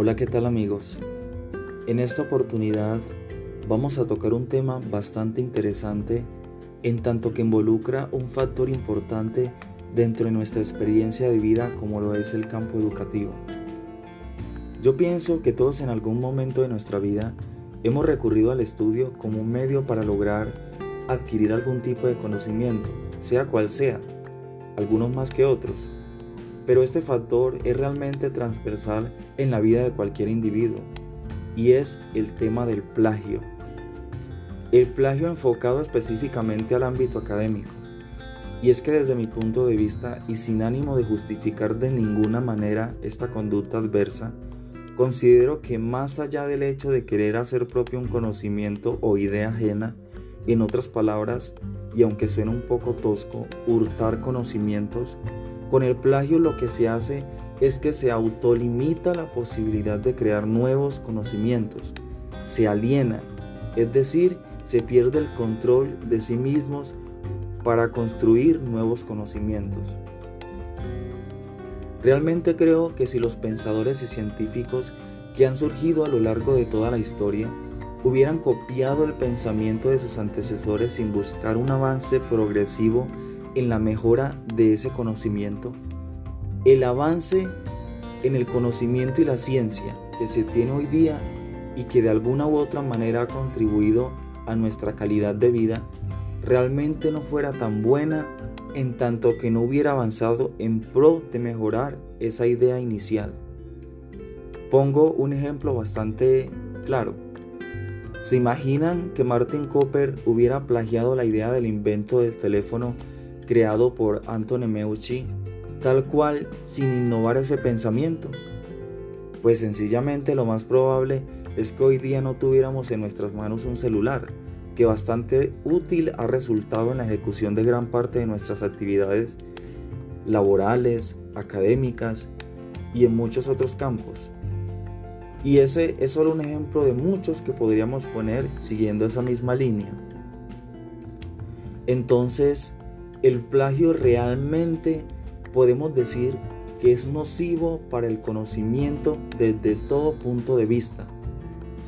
Hola, ¿qué tal amigos? En esta oportunidad vamos a tocar un tema bastante interesante en tanto que involucra un factor importante dentro de nuestra experiencia de vida como lo es el campo educativo. Yo pienso que todos en algún momento de nuestra vida hemos recurrido al estudio como un medio para lograr adquirir algún tipo de conocimiento, sea cual sea, algunos más que otros pero este factor es realmente transversal en la vida de cualquier individuo y es el tema del plagio. El plagio enfocado específicamente al ámbito académico. Y es que desde mi punto de vista y sin ánimo de justificar de ninguna manera esta conducta adversa, considero que más allá del hecho de querer hacer propio un conocimiento o idea ajena, en otras palabras, y aunque suene un poco tosco, hurtar conocimientos, con el plagio lo que se hace es que se autolimita la posibilidad de crear nuevos conocimientos, se aliena, es decir, se pierde el control de sí mismos para construir nuevos conocimientos. Realmente creo que si los pensadores y científicos que han surgido a lo largo de toda la historia hubieran copiado el pensamiento de sus antecesores sin buscar un avance progresivo en la mejora de ese conocimiento, el avance en el conocimiento y la ciencia que se tiene hoy día y que de alguna u otra manera ha contribuido a nuestra calidad de vida, realmente no fuera tan buena en tanto que no hubiera avanzado en pro de mejorar esa idea inicial. Pongo un ejemplo bastante claro. ¿Se imaginan que Martin Cooper hubiera plagiado la idea del invento del teléfono creado por Anthony Meucci, tal cual sin innovar ese pensamiento? Pues sencillamente lo más probable es que hoy día no tuviéramos en nuestras manos un celular, que bastante útil ha resultado en la ejecución de gran parte de nuestras actividades laborales, académicas y en muchos otros campos. Y ese es solo un ejemplo de muchos que podríamos poner siguiendo esa misma línea. Entonces, el plagio realmente podemos decir que es nocivo para el conocimiento desde todo punto de vista,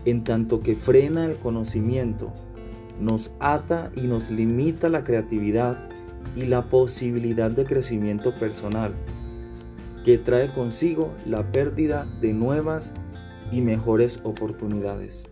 en tanto que frena el conocimiento, nos ata y nos limita la creatividad y la posibilidad de crecimiento personal, que trae consigo la pérdida de nuevas y mejores oportunidades.